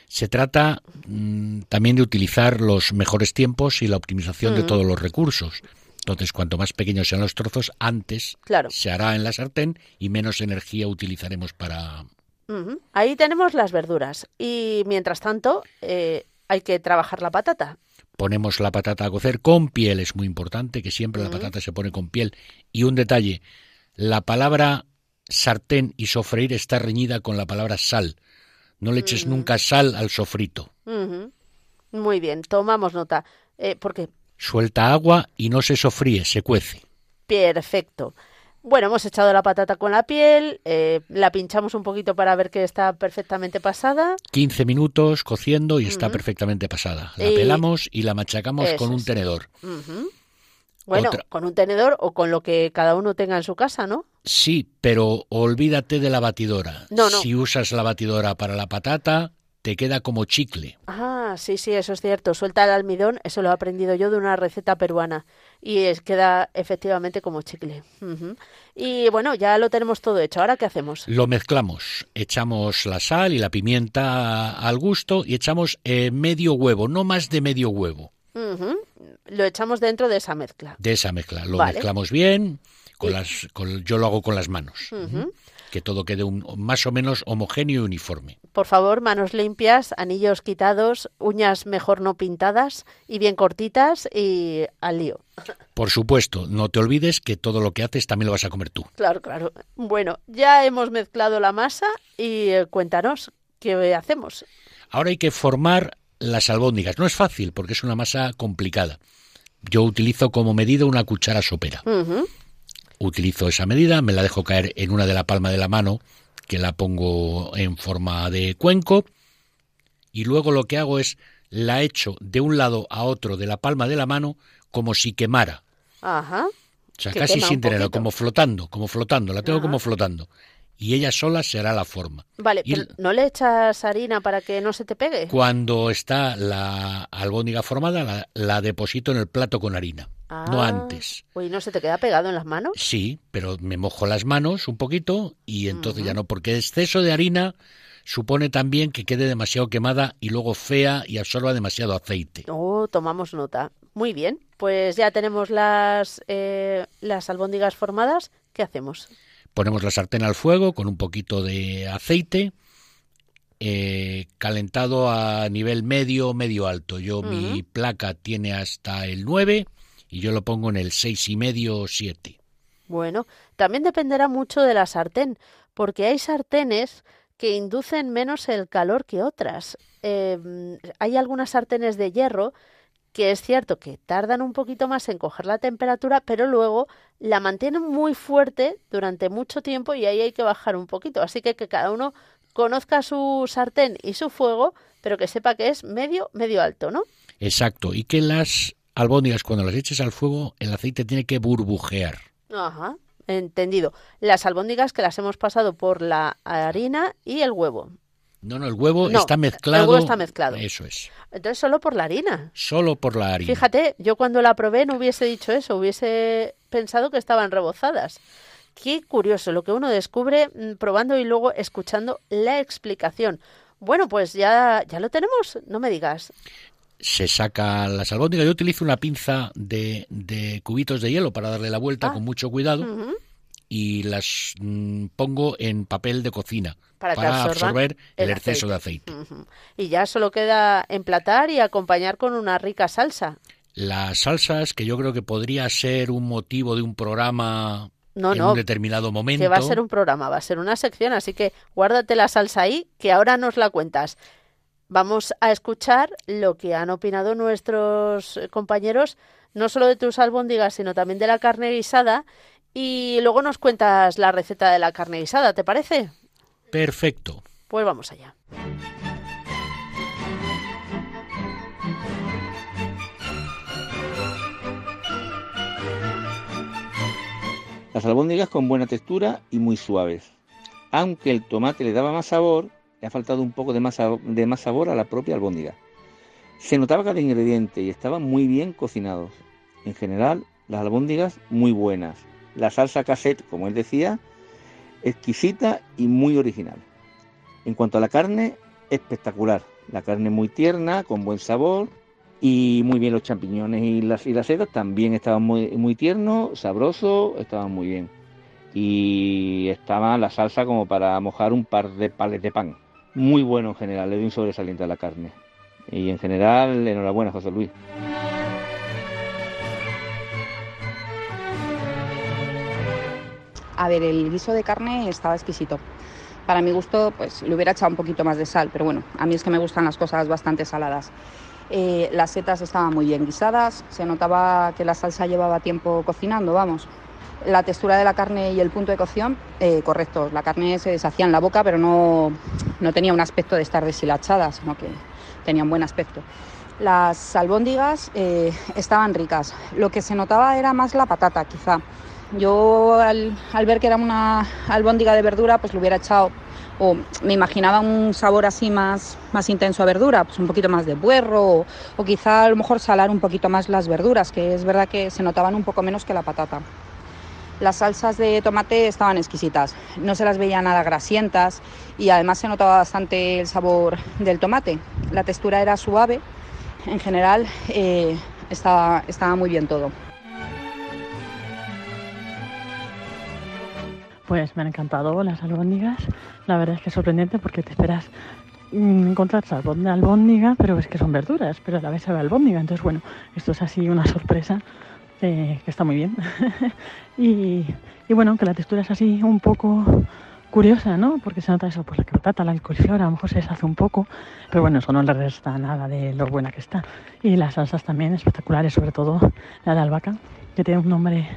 Se trata mm, también de utilizar los mejores tiempos y la optimización de todos los recursos. Entonces, cuanto más pequeños sean los trozos, antes se hará en la sartén y menos energía utilizaremos para, Ahí tenemos las verduras y mientras tanto eh, hay que trabajar la patata. Ponemos la patata a cocer con piel, es muy importante que siempre la patata se pone con piel. Y un detalle, la palabra sartén y sofreír está reñida con la palabra sal. No le eches nunca sal al sofrito. Muy bien, tomamos nota. Eh, ¿Por qué? Suelta agua y no se sofríe, se cuece. Perfecto. Bueno, hemos echado la patata con la piel, eh, la pinchamos un poquito para ver que está perfectamente pasada. 15 minutos cociendo y está perfectamente pasada. La pelamos y la machacamos con un tenedor. Bueno, con un tenedor o con lo que cada uno tenga en su casa, ¿no? Sí, pero olvídate de la batidora. No, no. Si usas la batidora para la patata, te queda como chicle. Ah, sí, sí, eso es cierto. Suelta el almidón, eso lo he aprendido yo de una receta peruana y es, queda efectivamente como chicle. Y bueno, ya lo tenemos todo hecho. ¿Ahora qué hacemos? Lo mezclamos. Echamos la sal y la pimienta al gusto y echamos eh, medio huevo, no más de medio huevo. Lo echamos dentro de esa mezcla. De esa mezcla. Lo mezclamos bien. Con las, yo lo hago con las manos que todo quede un, más o menos homogéneo y uniforme. Por favor, manos limpias, anillos quitados, uñas mejor no pintadas y bien cortitas y al lío. Por supuesto, no te olvides que todo lo que haces también lo vas a comer tú. Claro, claro. Bueno, ya hemos mezclado la masa y eh, cuéntanos qué hacemos. Ahora hay que formar las albóndigas. No es fácil porque es una masa complicada. Yo utilizo como medida una cuchara sopera utilizo esa medida, me la dejo caer en una de la palma de la mano, que la pongo en forma de cuenco, y luego lo que hago es la echo de un lado a otro de la palma de la mano como si quemara. Ajá. O sea, casi sin tenerlo, como flotando, como flotando, la tengo como flotando y ella sola será la forma. Vale, ¿no le echas harina para que no se te pegue? Cuando está la albóndiga formada, la, deposito en el plato con harina, no ah. antes. Uy, ¿no se te queda pegado en las manos? Sí, pero me mojo las manos un poquito y entonces ya no, porque exceso de harina supone también que quede demasiado quemada y luego fea y absorba demasiado aceite. Oh, tomamos nota. Muy bien, pues ya tenemos las, eh, las albóndigas formadas. ¿Qué hacemos? Ponemos la sartén al fuego con un poquito de aceite, eh, calentado a nivel medio, medio alto. Yo mi placa tiene hasta el 9 y yo lo pongo en el seis y medio o siete. Bueno, también dependerá mucho de la sartén, porque hay sartenes que inducen menos el calor que otras. Em, hay algunas sartenes de hierro que es cierto que tardan un poquito más en coger la temperatura, pero luego la mantienen muy fuerte durante mucho tiempo y ahí hay que bajar un poquito. Así que que cada uno conozca su sartén y su fuego, pero que sepa que es medio, medio alto, ¿no? Exacto, y que las albóndigas cuando las eches al fuego, el aceite tiene que burbujear. Ajá, entendido. Las albóndigas que las hemos pasado por la harina y el huevo. No, no, el huevo está mezclado. El huevo está mezclado. Eso es. Entonces solo por la harina. Solo por la harina. Fíjate, yo cuando la probé no hubiese dicho eso, hubiese pensado que estaban rebozadas. Qué curioso lo que uno descubre mm, probando y luego escuchando la explicación. Bueno, pues ya, ya lo tenemos, no me digas. Se saca las albóndigas. Yo utilizo una pinza de, cubitos de hielo para darle la vuelta ah. con mucho cuidado y las mm, pongo en papel de cocina para, absorber el, exceso de aceite. Y ya solo queda emplatar y acompañar con una rica salsa. Las salsas, que yo creo que podría ser un motivo de un programa no, en un determinado momento. Que va a ser un programa, va a ser una sección, así que guárdate la salsa ahí, que ahora nos la cuentas. Vamos a escuchar lo que han opinado nuestros compañeros, no solo de tus albóndigas, sino también de la carne guisada y luego nos cuentas la receta de la carne guisada, ¿te parece? Perfecto. Pues vamos allá. Las albóndigas con buena textura y muy suaves. Aunque el tomate le daba más sabor, le ha faltado un poco de más, de más sabor a la propia albóndiga. Se notaba cada ingrediente y estaban muy bien cocinados. En general, las albóndigas muy buenas, la salsa cassette, como él decía, exquisita y muy original. En cuanto a la carne, espectacular. La carne muy tierna, con buen sabor y muy bien los champiñones y las, y las setas también estaban muy, muy tiernos, sabrosos, estaban muy bien. Y estaba la salsa como para mojar un par de pales de pan. Muy bueno en general, le doy un sobresaliente a la carne. Y en general, enhorabuena, José Luis. A ver, el guiso de carne estaba exquisito. Para mi gusto, pues le hubiera echado un poquito más de sal, pero bueno, a mí es que me gustan las cosas bastante saladas. Eh, las setas estaban muy bien guisadas, se notaba que la salsa llevaba tiempo cocinando, vamos. La textura de la carne y el punto de cocción, eh, correcto. La carne se deshacía en la boca, pero no, no tenía un aspecto de estar deshilachada, sino que tenía un buen aspecto. Las albóndigas eh, estaban ricas. Lo que se notaba era más la patata, quizá. Yo al, ver que era una albóndiga de verdura, pues le hubiera echado, o me imaginaba un sabor así más, más intenso a verdura, pues un poquito más de puerro, o, o quizá a lo mejor salar un poquito más las verduras, que es verdad que se notaban un poco menos que la patata. Las salsas de tomate estaban exquisitas, no se las veía nada grasientas y además se notaba bastante el sabor del tomate. La textura era suave, en general eh, estaba, estaba muy bien todo. Pues me han encantado las albóndigas. La verdad es que es sorprendente porque te esperas mm, encontrar albóndiga, pero es que son verduras, pero a la vez sabe albóndiga. Entonces, bueno, esto es así una sorpresa eh, que está muy bien. y, bueno, que la textura es así un poco curiosa, ¿no? Porque se nota eso, pues la patata, la coliflor, a lo mejor se deshace un poco, pero bueno, eso no le resta nada de lo buena que está. Y las salsas también espectaculares, sobre todo la de albahaca, que tiene un nombre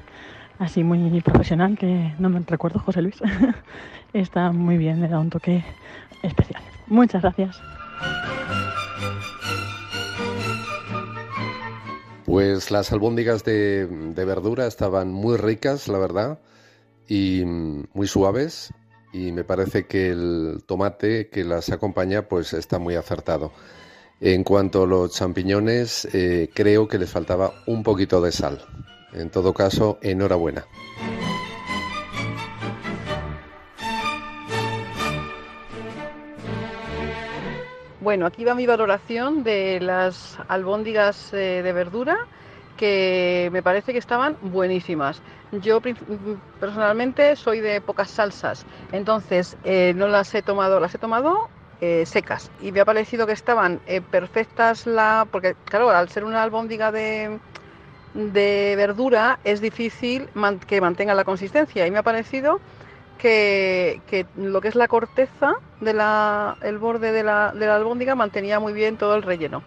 así muy profesional, que no me recuerdo, José Luis. Está muy bien, le da un toque especial. Muchas gracias. Pues las albóndigas de, verdura estaban muy ricas, la verdad, y muy suaves. Y me parece que el tomate que las acompaña, pues está muy acertado. En cuanto a los champiñones, eh, creo que les faltaba un poquito de sal. En todo caso, enhorabuena. Bueno, aquí va mi valoración de las albóndigas eh, de verdura que me parece que estaban buenísimas. Yo personalmente soy de pocas salsas, entonces eh, no las he tomado, las he tomado eh, secas y me ha parecido que estaban perfectas la, porque claro, al ser una albóndiga de, de verdura es difícil que mantenga la consistencia y me ha parecido que, lo que es la corteza de el borde de la, de la albóndiga mantenía muy bien todo el relleno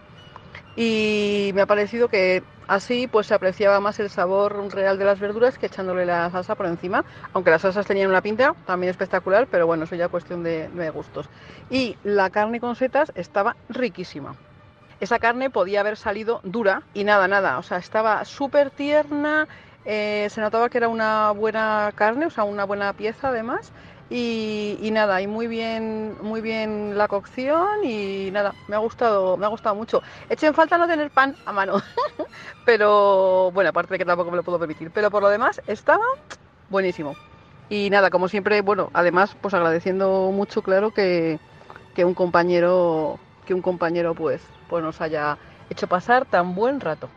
y me ha parecido que así pues se apreciaba más el sabor real de las verduras que echándole la salsa por encima, aunque las salsas tenían una pinta también espectacular, pero bueno, eso ya cuestión de, gustos. Y la carne con setas estaba riquísima. Esa carne podía haber salido dura y nada, nada, o sea, estaba súper tierna, eh, se notaba que era una buena carne, o sea, una buena pieza además, y, nada, y muy bien, muy bien la cocción y nada, me ha gustado, me ha gustado mucho. Eché en falta no tener pan a mano, pero bueno, aparte de que tampoco me lo puedo permitir, pero por lo demás estaba buenísimo. Y nada, como siempre, bueno, además, pues agradeciendo mucho, claro, que, que un compañero, que un compañero pues, pues nos haya hecho pasar tan buen rato.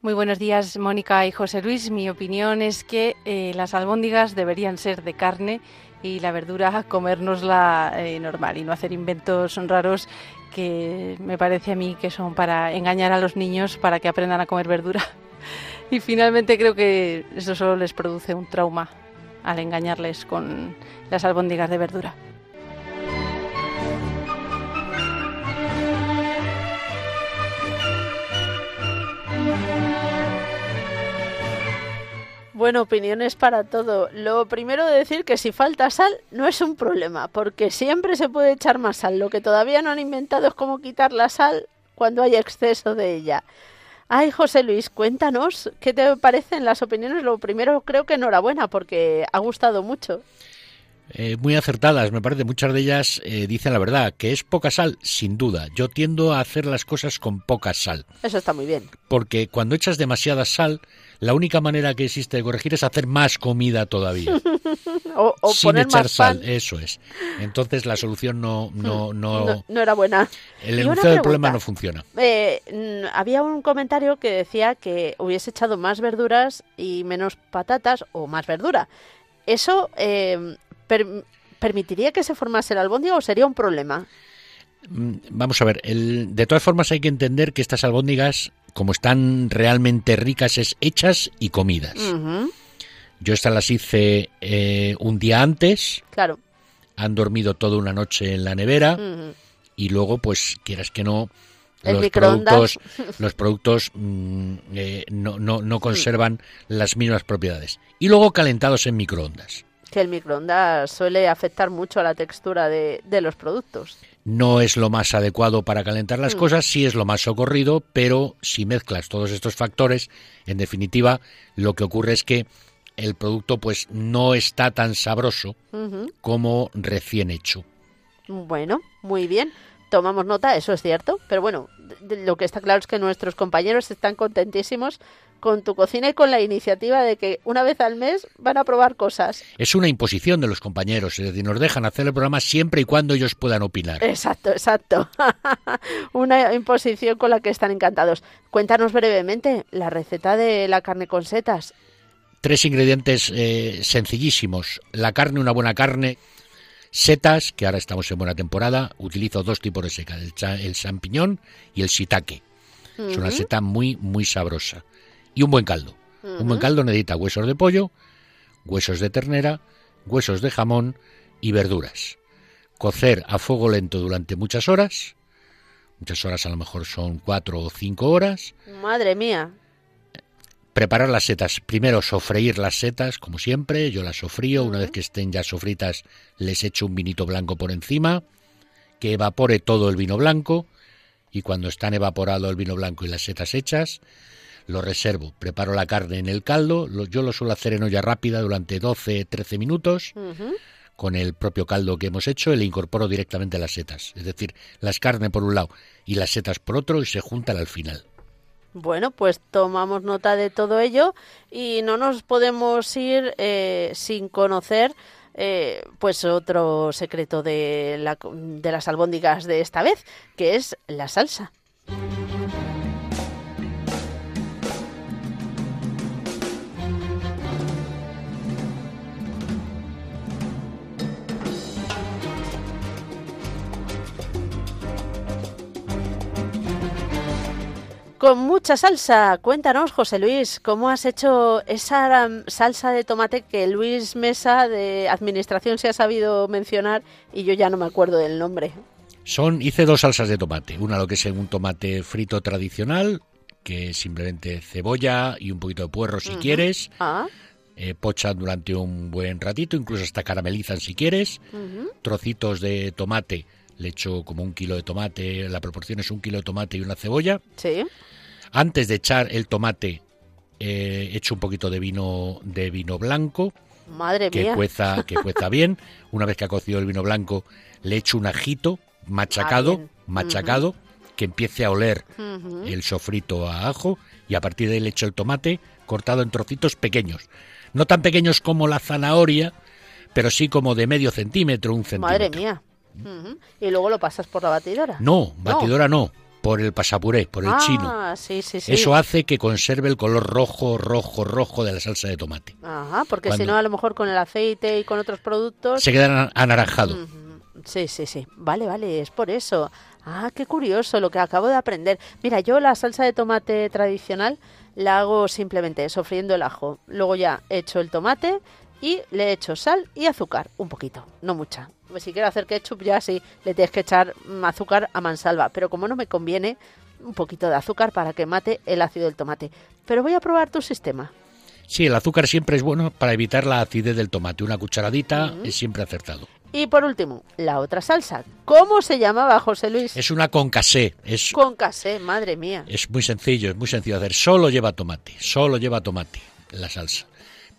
Muy buenos días, Mónica y José Luis. Mi opinión es que eh, las albóndigas deberían ser de carne y la verdura comérnosla eh, normal y no hacer inventos raros que me parece a mí que son para engañar a los niños para que aprendan a comer verdura. Y finalmente creo que eso solo les produce un trauma al engañarles con las albóndigas de verdura. Bueno, opiniones para todo. Lo primero de decir que si falta sal no es un problema, porque siempre se puede echar más sal. Lo que todavía no han inventado es cómo quitar la sal cuando hay exceso de ella. Ay, José Luis, cuéntanos qué te parecen las opiniones. Lo primero creo que enhorabuena, porque ha gustado mucho. Eh, muy acertadas, me parece. Muchas de ellas eh, dicen la verdad, que es poca sal, sin duda. Yo tiendo a hacer las cosas con poca sal. Eso está muy bien. Porque cuando echas demasiada sal, la única manera que existe de corregir es hacer más comida todavía. o, sin echar sal, eso es. Entonces la solución no no no, no, era buena. El enunciado del problema no funciona. Eh, había un comentario que decía que hubiese echado más verduras y menos patatas o más verdura. Eso eh, permitiría que se formase el albóndiga o sería un problema. Mm, vamos a ver, el, de todas formas hay que entender que estas albóndigas como están realmente ricas, es hechas y comidas. Yo estas las hice eh, un día antes. Claro. Han dormido toda una noche en la nevera. Y luego, pues, quieras que no, los productos, los productos mm, eh, no, no, no, conservan las mismas propiedades. Y luego calentados en microondas. Que el microondas suele afectar mucho a la textura de, de los productos no es lo más adecuado para calentar las mm. cosas, sí es lo más socorrido, pero si mezclas todos estos factores, en definitiva, lo que ocurre es que el producto pues no está tan sabroso como recién hecho. Bueno, muy bien. Tomamos nota, eso es cierto, pero bueno, lo que está claro es que nuestros compañeros están contentísimos con tu cocina y con la iniciativa de que una vez al mes van a probar cosas. Es una imposición de los compañeros, es decir, nos dejan hacer el programa siempre y cuando ellos puedan opinar. Exacto, exacto. una imposición con la que están encantados. Cuéntanos brevemente la receta de la carne con setas. Tres ingredientes eh, sencillísimos. La carne, una buena carne. Setas, que ahora estamos en buena temporada. Utilizo dos tipos de setas, el, champiñón y el shiitake. Es una seta muy, muy sabrosa y un buen caldo. Un buen caldo necesita huesos de pollo, huesos de ternera, huesos de jamón y verduras. Cocer a fuego lento durante muchas horas. Muchas horas a lo mejor son cuatro o cinco horas. Madre mía. Preparar las setas. Primero sofreír las setas, como siempre. Yo las sofrío. Una vez que estén ya sofritas, les echo un vinito blanco por encima. Que evapore todo el vino blanco. Y cuando están evaporado el vino blanco y las setas hechas, lo reservo, preparo la carne en el caldo, yo lo suelo hacer en olla rápida durante 12-13 minutos. Con el propio caldo que hemos hecho, le incorporo directamente las setas, es decir, las carnes por un lado y las setas por otro y se juntan al final. Bueno, pues tomamos nota de todo ello y no nos podemos ir eh, sin conocer eh, pues otro secreto de, la, de las albóndigas de esta vez, que es la salsa. Con mucha salsa. Cuéntanos, José Luis, ¿cómo has hecho esa salsa de tomate que Luis Mesa de Administración se ha sabido mencionar y yo ya no me acuerdo del nombre? Son, hice dos salsas de tomate. Una lo que es un tomate frito tradicional, que es simplemente cebolla y un poquito de puerro si quieres. Ah. Eh, pochan durante un buen ratito, incluso hasta caramelizan si quieres. Trocitos de tomate, le echo como un kilo de tomate, la proporción es un kilo de tomate y una cebolla. Sí. Antes de echar el tomate, eh, echo un poquito de vino de vino blanco. Madre que mía. Cueza, que cueza bien. Una vez que ha cocido el vino blanco, le echo un ajito machacado, Ah, machacado, que empiece a oler el sofrito a ajo y a partir de ahí le echo el tomate cortado en trocitos pequeños. No tan pequeños como la zanahoria, pero sí como de medio centímetro, un centímetro. Madre mía. Y luego lo pasas por la batidora. No, batidora no, por el pasapuré, por el ah, chino. sí, sí, sí. Eso hace que conserve el color rojo, rojo, rojo de la salsa de tomate. Ajá, porque si no, a lo mejor con el aceite y con otros productos. Se queda ana- anaranjado. Sí, sí, sí. Vale, vale, es por eso. Ah, qué curioso lo que acabo de aprender. Mira, yo la salsa de tomate tradicional la hago simplemente sofriendo el ajo. Luego ya echo el tomate y le echo sal y azúcar, un poquito, no mucha. Pues si quiero hacer ketchup ya sí, le tienes que echar mm, azúcar a mansalva, pero como no me conviene, un poquito de azúcar para que mate el ácido del tomate. Pero voy a probar tu sistema. Sí, el azúcar siempre es bueno para evitar la acidez del tomate. Una cucharadita es siempre acertado. Y por último, la otra salsa. ¿Cómo se llamaba, José Luis? Es una concassé, es Con casé, madre mía. Es muy sencillo, es muy sencillo hacer. Solo lleva tomate, solo lleva tomate la salsa.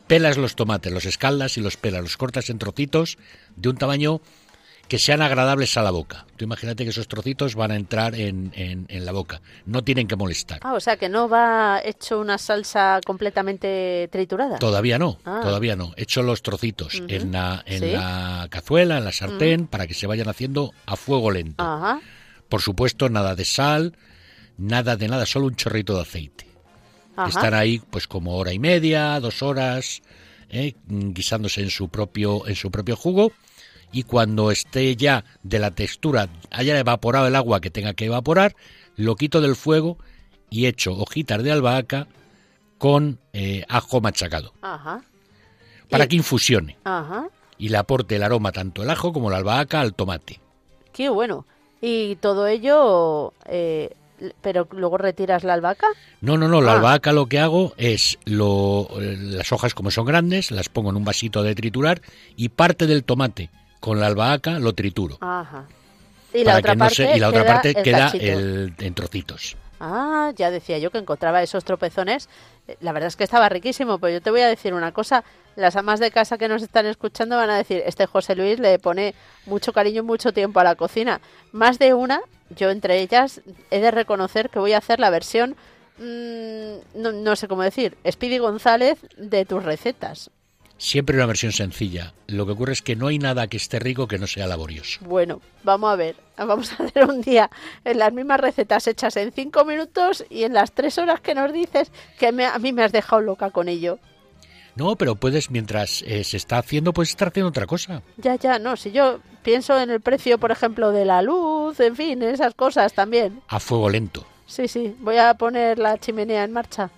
Pelas los tomates, los escaldas y los pelas, los cortas en trocitos de un tamaño que sean agradables a la boca. Tú imagínate que esos trocitos van a entrar en, en- en la boca, no tienen que molestar. Ah, o sea que no va hecho una salsa completamente triturada. Todavía no, Ah. todavía no. Echo los trocitos en, la, en Sí. la cazuela, en la sartén, para que se vayan haciendo a fuego lento. Ajá. Por supuesto, nada de sal, nada de nada, solo un chorrito de aceite. Ajá. Están ahí pues como hora y media, dos horas, ¿eh? Guisándose en su propio en su propio jugo y cuando esté ya de la textura haya evaporado el agua que tenga que evaporar, lo quito del fuego y echo hojitas de albahaca con eh, ajo machacado Ajá. para Y- que infusione Ajá. y le aporte el aroma tanto el ajo como la albahaca al tomate. Qué bueno. Y todo ello, eh, pero luego retiras la albahaca. No, no, no, la Ah. albahaca lo que hago es lo, eh, las hojas como son grandes, las pongo en un vasito de triturar y parte del tomate con la albahaca lo trituro. Ajá. Y la otra no parte se- y la otra queda parte el queda el- en trocitos. Ah, ya decía yo que encontraba esos tropezones. La verdad es que estaba riquísimo, pero yo te voy a decir una cosa. Las amas de casa que nos están escuchando van a decir, este José Luis le pone mucho cariño y mucho tiempo a la cocina. Más de una, yo entre ellas, he de reconocer que voy a hacer la versión, mm, no, no sé cómo decir, Speedy González de tus recetas. Siempre una versión sencilla. Lo que ocurre es que no hay nada que esté rico que no sea laborioso. Bueno, vamos a ver. Vamos a hacer un día en las mismas recetas hechas en cinco minutos y en las tres horas que nos dices que me- a mí me has dejado loca con ello. No, pero puedes, mientras eh, se está haciendo, puedes estar haciendo otra cosa. Ya, ya, no, si yo pienso en el precio, por ejemplo, de la luz, en fin, esas cosas también. A fuego lento. Sí, sí, voy a poner la chimenea en marcha.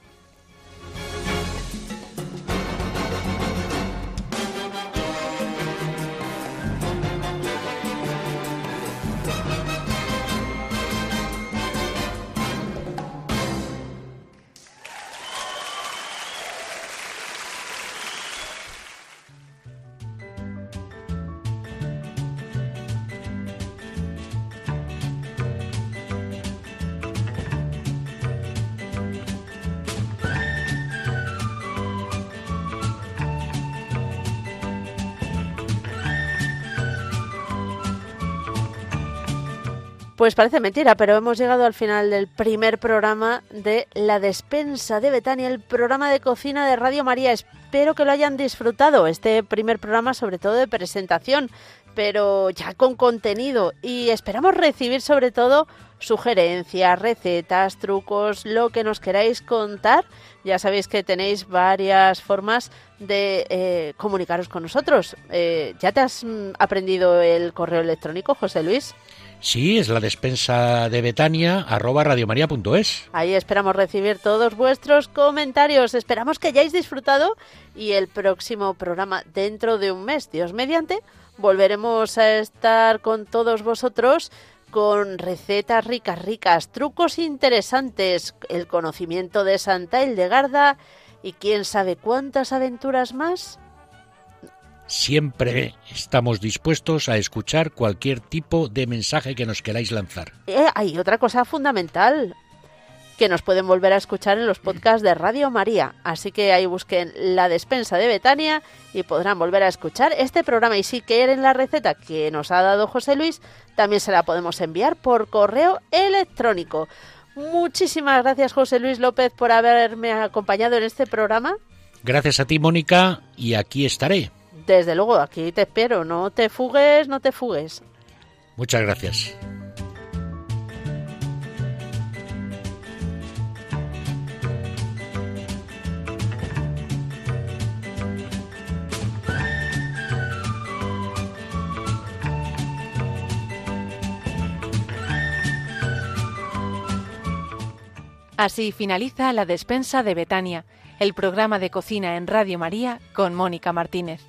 Pues parece mentira, pero hemos llegado al final del primer programa de La Despensa de Betania, el programa de cocina de Radio María. Espero que lo hayan disfrutado, este primer programa sobre todo de presentación, pero ya con contenido y esperamos recibir sobre todo sugerencias, recetas, trucos, lo que nos queráis contar. Ya sabéis que tenéis varias formas de eh, comunicaros con nosotros. Eh, ¿Ya te has mm, aprendido el correo electrónico, José Luis? Sí, es la despensa de Betania, arroba radiomaria.es. Ahí esperamos recibir todos vuestros comentarios. Esperamos que hayáis disfrutado y el próximo programa dentro de un mes, Dios mediante, volveremos a estar con todos vosotros con recetas ricas, ricas, trucos interesantes, el conocimiento de Santa Hildegarda y quién sabe cuántas aventuras más siempre estamos dispuestos a escuchar cualquier tipo de mensaje que nos queráis lanzar. Eh, hay otra cosa fundamental que nos pueden volver a escuchar en los podcasts de Radio María. Así que ahí busquen la despensa de Betania y podrán volver a escuchar este programa. Y si quieren la receta que nos ha dado José Luis, también se la podemos enviar por correo electrónico. Muchísimas gracias José Luis López por haberme acompañado en este programa. Gracias a ti, Mónica, y aquí estaré. Desde luego, aquí te espero. No te fugues, no te fugues. Muchas gracias. Así finaliza La Despensa de Betania, el programa de cocina en Radio María con Mónica Martínez.